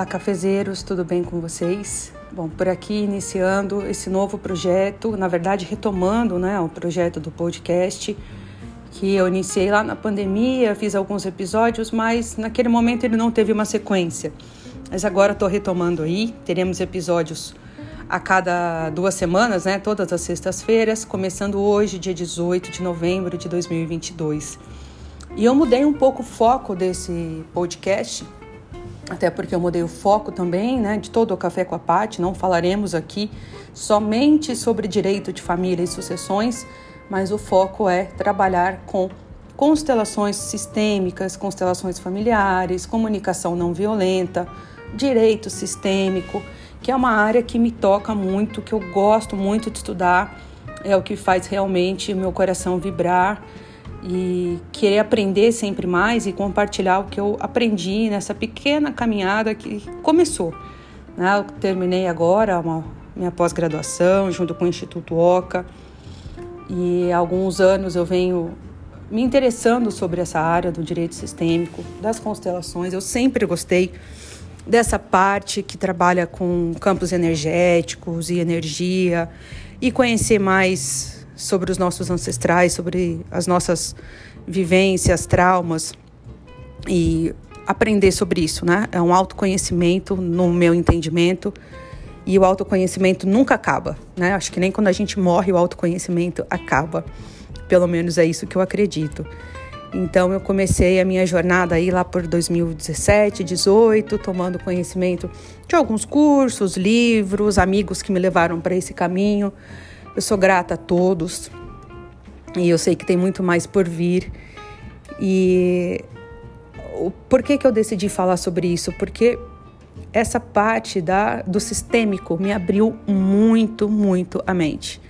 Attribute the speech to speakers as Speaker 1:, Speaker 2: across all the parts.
Speaker 1: Olá, cafezeiros, tudo bem com vocês? Bom, por aqui iniciando esse novo projeto, na verdade retomando né, o projeto do podcast, que eu iniciei lá na pandemia, fiz alguns episódios, mas naquele momento ele não teve uma sequência. Mas agora estou retomando aí, teremos episódios a cada duas semanas, né, todas as sextas-feiras, começando hoje, dia 18 de novembro de 2022. E eu mudei um pouco o foco desse podcast até porque eu mudei o foco também, né, de todo o Café com a Pati, não falaremos aqui somente sobre direito de família e sucessões, mas o foco é trabalhar com constelações sistêmicas, constelações familiares, comunicação não violenta, direito sistêmico, que é uma área que me toca muito, que eu gosto muito de estudar, é o que faz realmente meu coração vibrar e querer aprender sempre mais e compartilhar o que eu aprendi nessa pequena caminhada que começou. Né? Eu terminei agora uma, minha pós-graduação junto com o Instituto OCA e há alguns anos eu venho me interessando sobre essa área do direito sistêmico, das constelações. Eu sempre gostei dessa parte que trabalha com campos energéticos e energia e conhecer mais sobre os nossos ancestrais, sobre as nossas vivências, traumas e aprender sobre isso, né? É um autoconhecimento no meu entendimento e o autoconhecimento nunca acaba, né? Acho que nem quando a gente morre o autoconhecimento acaba. Pelo menos é isso que eu acredito. Então eu comecei a minha jornada aí lá por 2017, 18, tomando conhecimento de alguns cursos, livros, amigos que me levaram para esse caminho. Eu sou grata a todos e eu sei que tem muito mais por vir. E por que, que eu decidi falar sobre isso? Porque essa parte da, do sistêmico me abriu muito, muito a mente.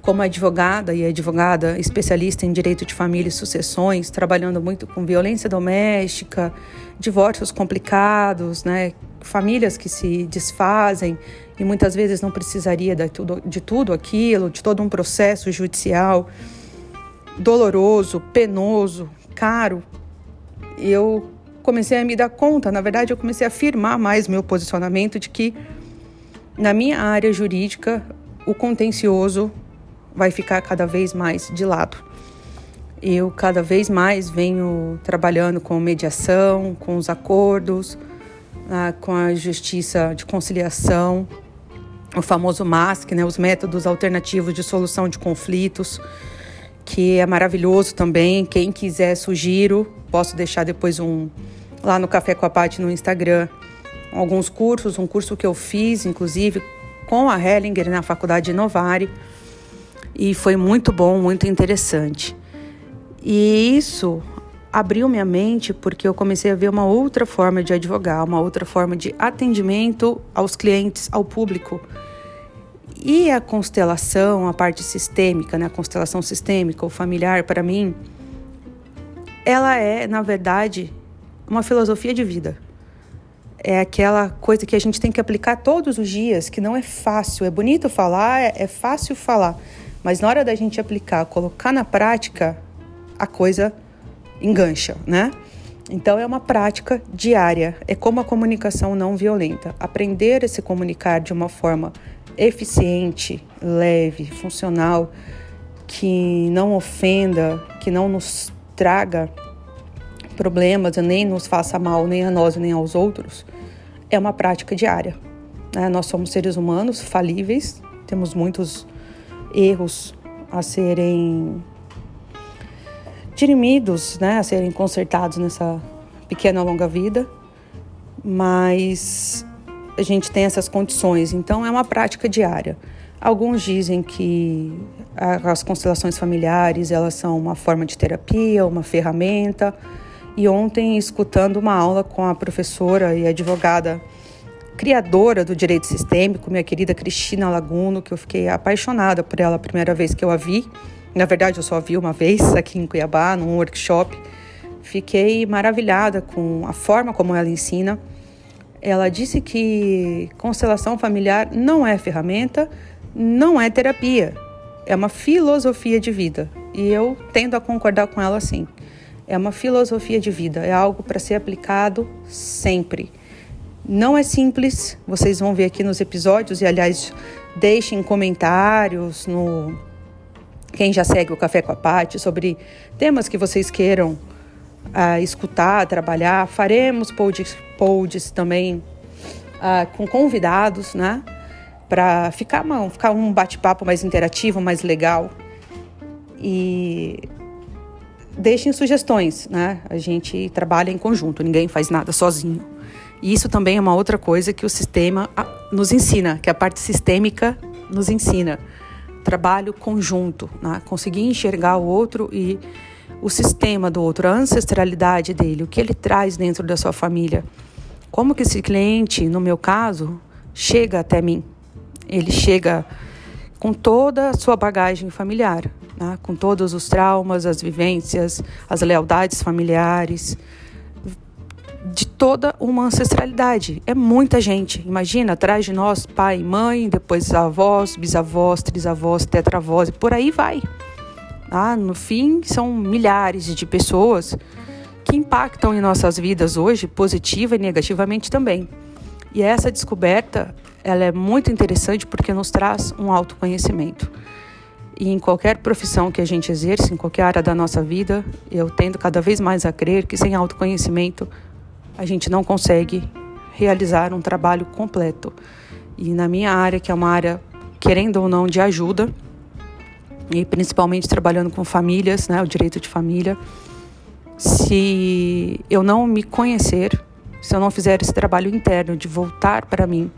Speaker 1: Como advogada e advogada especialista em direito de família e sucessões, trabalhando muito com violência doméstica, divórcios complicados, né, famílias que se desfazem e muitas vezes não precisaria de tudo, de tudo aquilo, de todo um processo judicial doloroso, penoso, caro. Eu comecei a me dar conta, na verdade, eu comecei a afirmar mais meu posicionamento de que na minha área jurídica o contencioso vai ficar cada vez mais de lado. Eu cada vez mais venho trabalhando com mediação, com os acordos, ah, com a justiça de conciliação, o famoso MASC, né, os métodos alternativos de solução de conflitos, que é maravilhoso também. Quem quiser, sugiro. Posso deixar depois um lá no Café com a Pati no Instagram alguns cursos, um curso que eu fiz, inclusive, com a Hellinger na Faculdade de Novare, e foi muito bom, muito interessante. E isso abriu minha mente porque eu comecei a ver uma outra forma de advogar, uma outra forma de atendimento aos clientes, ao público. E a constelação, a parte sistêmica, né, a constelação sistêmica ou familiar, para mim, ela é, na verdade, uma filosofia de vida. É aquela coisa que a gente tem que aplicar todos os dias, que não é fácil. É bonito falar, é, é fácil falar, mas na hora da gente aplicar, colocar na prática, a coisa engancha, né? Então é uma prática diária, é como a comunicação não violenta. Aprender a se comunicar de uma forma eficiente, leve, funcional, que não ofenda, que não nos traga problemas, nem nos faça mal, nem a nós nem aos outros, é uma prática diária. Né? Nós somos seres humanos falíveis, temos muitos erros a serem dirimidos, né, a serem consertados nessa pequena longa vida, mas a gente tem essas condições, então é uma prática diária. Alguns dizem que as constelações familiares elas são uma forma de terapia, uma ferramenta. E ontem, escutando uma aula com a professora e advogada criadora do direito sistêmico, minha querida Cristina Laguno, que eu fiquei apaixonada por ela a primeira vez que eu a vi. Na verdade, eu só vi uma vez aqui em Cuiabá, num workshop. Fiquei maravilhada com a forma como ela ensina. Ela disse que constelação familiar não é ferramenta, não é terapia, é uma filosofia de vida. E eu tendo a concordar com ela assim. É uma filosofia de vida, é algo para ser aplicado sempre Não é simples, vocês vão ver aqui nos episódios, e aliás, deixem comentários no. Quem já segue o Café com a Pati sobre temas que vocês queiram uh, escutar, trabalhar. Faremos pods, pods também uh, com convidados, né? Para ficar, ficar um bate-papo mais interativo, mais legal. E deixem sugestões, né? A gente trabalha em conjunto, ninguém faz nada sozinho. E isso também é uma outra coisa que o sistema ah, nos ensina, que a parte sistêmica nos ensina. Trabalho conjunto, né? conseguir enxergar o outro e o sistema do outro, a ancestralidade dele, o que ele traz dentro da sua família. Como que esse cliente, no meu caso, chega até mim? Ele chega com toda a sua bagagem familiar, né? com todos os traumas, as vivências, as lealdades familiares, toda uma ancestralidade. É muita gente. Imagina, atrás de nós, pai, mãe, depois avós, bisavós, trisavós, tetravós e por aí vai. Ah, no fim, são milhares de pessoas que impactam em nossas vidas hoje, positiva e negativamente também. E essa descoberta, ela é muito interessante porque nos traz um autoconhecimento. E em qualquer profissão que a gente exerce, em qualquer área da nossa vida, eu tendo cada vez mais a crer que sem autoconhecimento a gente não consegue realizar um trabalho completo. E na minha área, que é uma área, querendo ou não, de ajuda, e principalmente trabalhando com famílias, né, o direito de família, se eu não me conhecer, se eu não fizer esse trabalho interno de voltar para mim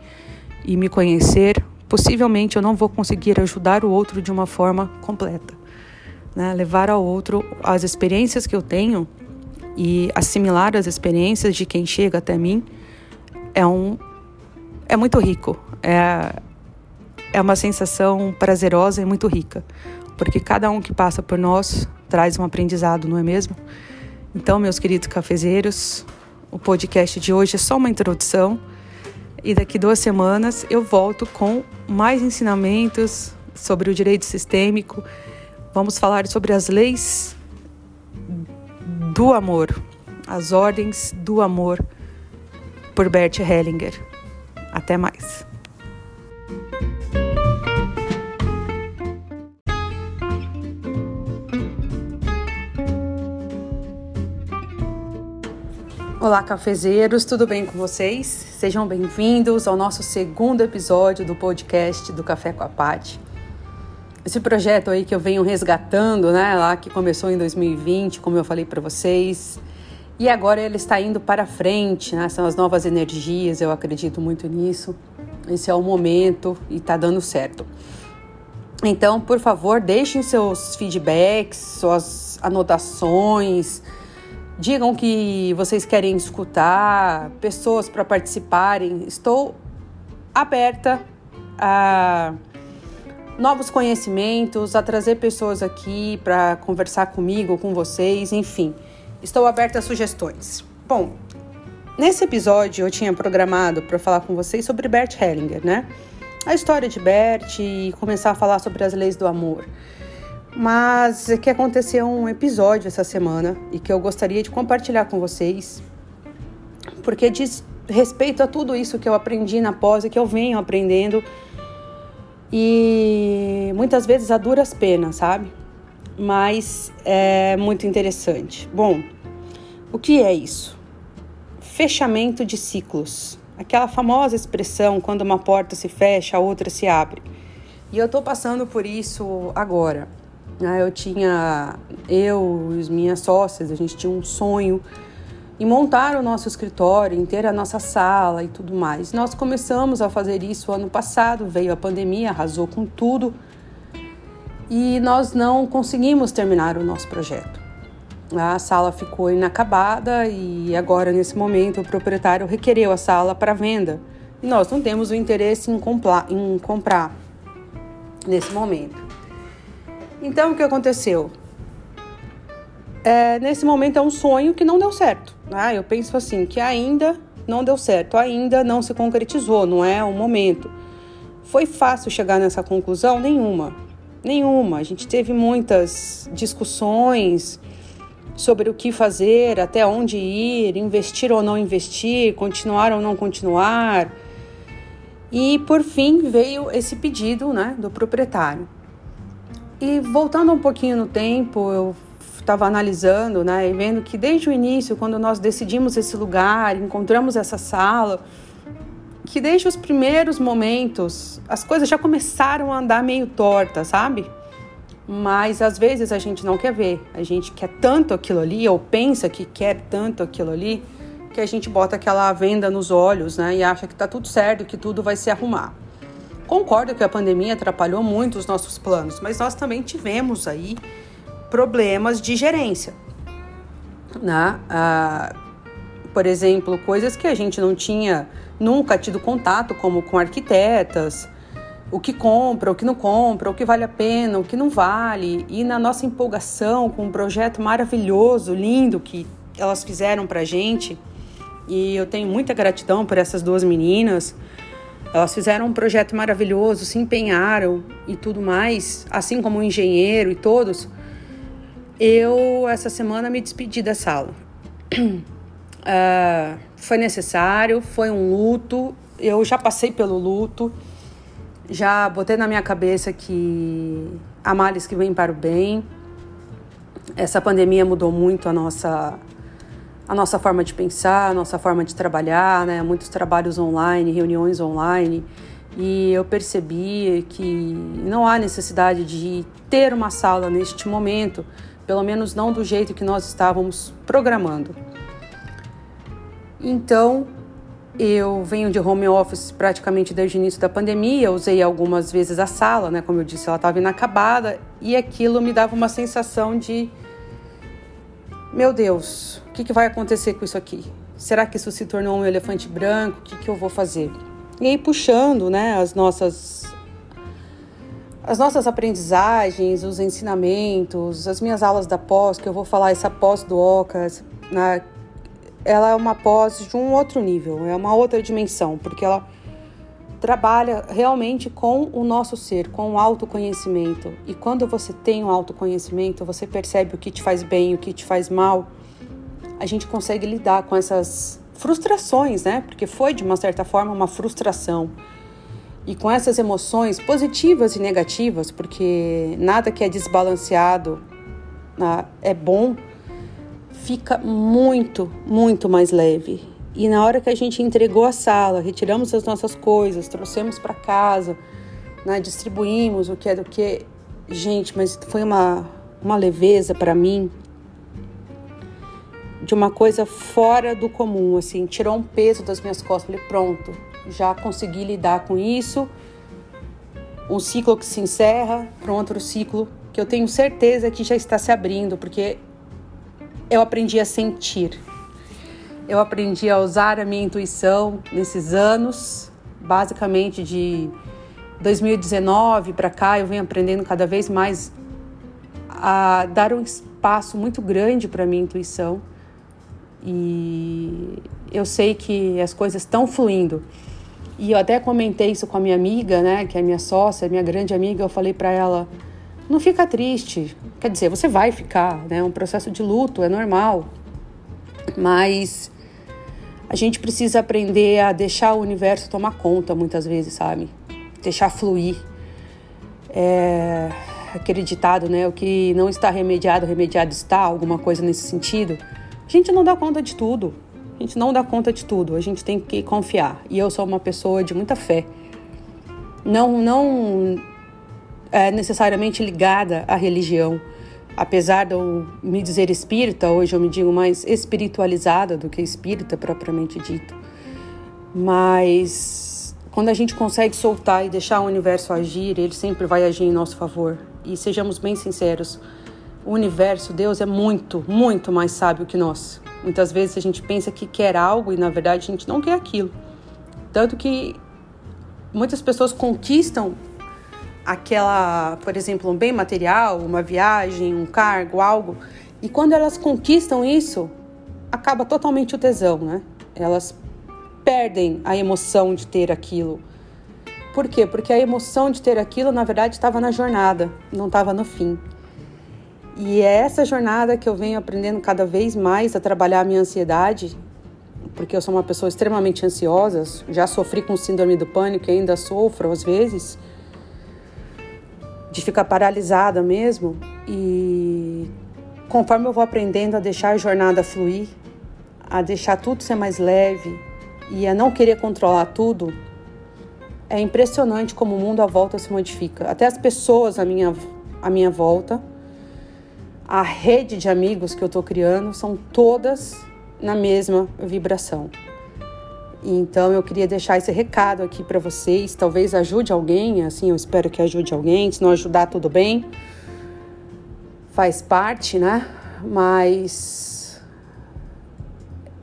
Speaker 1: e me conhecer, possivelmente eu não vou conseguir ajudar o outro de uma forma completa. Né? Levar ao outro as experiências que eu tenho e assimilar as experiências de quem chega até mim é um é muito rico. É é uma sensação prazerosa e muito rica, porque cada um que passa por nós traz um aprendizado, não é mesmo? Então, meus queridos cafezeiros, o podcast de hoje é só uma introdução e daqui duas semanas eu volto com mais ensinamentos sobre o direito sistêmico. Vamos falar sobre as leis do amor, As Ordens do Amor, por Bert Hellinger. Até mais. Olá, cafezeiros, tudo bem com vocês? Sejam bem-vindos ao nosso segundo episódio do podcast do Café com a Pati esse projeto aí que eu venho resgatando, né, lá que começou em 2020, como eu falei para vocês, e agora ele está indo para frente, né? São as novas energias, eu acredito muito nisso. Esse é o momento e está dando certo. Então, por favor, deixem seus feedbacks, suas anotações, digam que vocês querem escutar, pessoas para participarem. Estou aberta a novos conhecimentos, a trazer pessoas aqui para conversar comigo, com vocês, enfim. Estou aberta a sugestões. Bom, nesse episódio eu tinha programado para falar com vocês sobre Bert Hellinger, né? A história de Bert e começar a falar sobre as leis do amor. Mas é que aconteceu um episódio essa semana e que eu gostaria de compartilhar com vocês, porque diz respeito a tudo isso que eu aprendi na pós e que eu venho aprendendo e muitas vezes a duras penas, sabe? Mas é muito interessante. Bom, o que é isso? Fechamento de ciclos. Aquela famosa expressão quando uma porta se fecha, a outra se abre. E eu tô passando por isso agora. Né? Eu tinha, eu e as minhas sócias, a gente tinha um sonho e montar o nosso escritório, em ter a nossa sala e tudo mais. Nós começamos a fazer isso ano passado, veio a pandemia, arrasou com tudo e nós não conseguimos terminar o nosso projeto. A sala ficou inacabada e agora, nesse momento, o proprietário requereu a sala para venda e nós não temos o interesse em, em comprar nesse momento. Então, o que aconteceu? É, nesse momento é um sonho que não deu certo. Né? Eu penso assim, que ainda não deu certo, ainda não se concretizou, não é o momento. Foi fácil chegar nessa conclusão? Nenhuma. Nenhuma. A gente teve muitas discussões, sobre o que fazer, até onde ir, investir ou não investir, continuar ou não continuar. E por fim veio esse pedido né, do proprietário. E voltando um pouquinho no tempo, eu estava analisando né, e vendo que desde o início, quando nós decidimos esse lugar, encontramos essa sala, que desde os primeiros momentos as coisas já começaram a andar meio torta, sabe? Mas às vezes a gente não quer ver, a gente quer tanto aquilo ali, ou pensa que quer tanto aquilo ali, que a gente bota aquela venda nos olhos, né? E acha que tá tudo certo, que tudo vai se arrumar. Concordo que a pandemia atrapalhou muito os nossos planos, mas nós também tivemos aí problemas de gerência. Né? Ah, por exemplo, coisas que a gente não tinha nunca tido contato, como com arquitetas, o que compra, o que não compra, o que vale a pena, o que não vale. E na nossa empolgação com um projeto maravilhoso, lindo que elas fizeram para gente, e eu tenho muita gratidão por essas duas meninas. Elas fizeram um projeto maravilhoso, se empenharam e tudo mais, assim como o engenheiro e todos. Eu, essa semana, me despedi da sala. Uh, foi necessário, foi um luto. Eu já passei pelo luto, já botei na minha cabeça que há males que vêm para o bem. Essa pandemia mudou muito a nossa a nossa forma de pensar, a nossa forma de trabalhar, né? Muitos trabalhos online, reuniões online. E eu percebi que não há necessidade de ter uma sala neste momento, pelo menos não do jeito que nós estávamos programando. Então, eu venho de home office praticamente desde o início da pandemia, usei algumas vezes a sala, né? Como eu disse, ela estava inacabada e aquilo me dava uma sensação de meu Deus, o que, que, vai acontecer com isso aqui? Será que isso se tornou um elefante branco? O que, que eu vou fazer? E aí puxando, né, as nossas as nossas aprendizagens, os ensinamentos, as minhas aulas da pós, que eu vou falar essa pós do OCAS, né, ela é uma pós de um outro nível, é uma outra dimensão, porque ela trabalha realmente com o nosso ser, com o autoconhecimento. E quando você tem o um autoconhecimento, você percebe o que te faz bem, o que te faz mal. A gente consegue lidar com essas frustrações, né? Porque foi de uma certa forma uma frustração. E com essas emoções positivas e negativas, porque nada que é desbalanceado ah, é bom, fica muito, muito mais leve. E na hora que a gente entregou a sala, retiramos as nossas coisas, trouxemos para casa, né, distribuímos o que é do que. Gente, mas foi uma, uma leveza para mim, de uma coisa fora do comum, assim, tirou um peso das minhas costas. Falei, pronto, já consegui lidar com isso. Um ciclo que se encerra para um outro ciclo que eu tenho certeza que já está se abrindo, porque eu aprendi a sentir eu aprendi a usar a minha intuição nesses anos, basicamente de 2019 para cá, eu venho aprendendo cada vez mais a dar um espaço muito grande para minha intuição. E eu sei que as coisas estão fluindo. E eu até comentei isso com a minha amiga, né, que é minha sócia, minha grande amiga, eu falei para ela: "Não fica triste. Quer dizer, você vai ficar, né? É um processo de luto, é normal. Mas a gente precisa aprender a deixar o universo tomar conta muitas vezes, sabe? Deixar fluir. É aquele ditado, né? O que não está remediado, remediado está, alguma coisa nesse sentido. A gente não dá conta de tudo. A gente não dá conta de tudo. A gente tem que confiar. E eu sou uma pessoa de muita fé. Não, não é necessariamente ligada à religião apesar de eu me dizer espírita, hoje eu me digo mais espiritualizada do que espírita propriamente dito. Mas quando a gente consegue soltar e deixar o universo agir, ele sempre vai agir em nosso favor. E sejamos bem sinceros, o universo, Deus é muito, muito mais sábio que nós. Muitas vezes a gente pensa que quer algo e na verdade a gente não quer aquilo. Tanto que muitas pessoas conquistam aquela, por exemplo, um bem material, uma viagem, um cargo, algo, e quando elas conquistam isso, acaba totalmente o tesão, né? Elas perdem a emoção de ter aquilo. Por quê? Porque a emoção de ter aquilo, na verdade, estava na jornada, não estava no fim. E é essa jornada que eu venho aprendendo cada vez mais a trabalhar a minha ansiedade, porque eu sou uma pessoa extremamente ansiosa, já sofri com síndrome do pânico e ainda sofro às vezes, de ficar paralisada mesmo. E conforme eu vou aprendendo a deixar a jornada fluir, a deixar tudo ser mais leve e a não querer controlar tudo, é impressionante como o mundo à volta se modifica. Até as pessoas à minha, à minha volta, a rede de amigos que eu estou criando, são todas na mesma vibração. Então eu queria deixar esse recado aqui para vocês, talvez ajude alguém, assim, eu espero que ajude alguém, se não ajudar tudo bem. Faz parte, né? Mas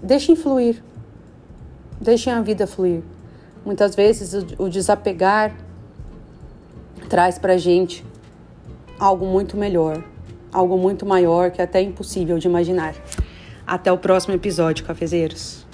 Speaker 1: deixem fluir. Deixem a vida fluir. Muitas vezes o desapegar traz para gente algo muito melhor, algo muito maior que é até impossível de imaginar. Até o próximo episódio, cafezeiros.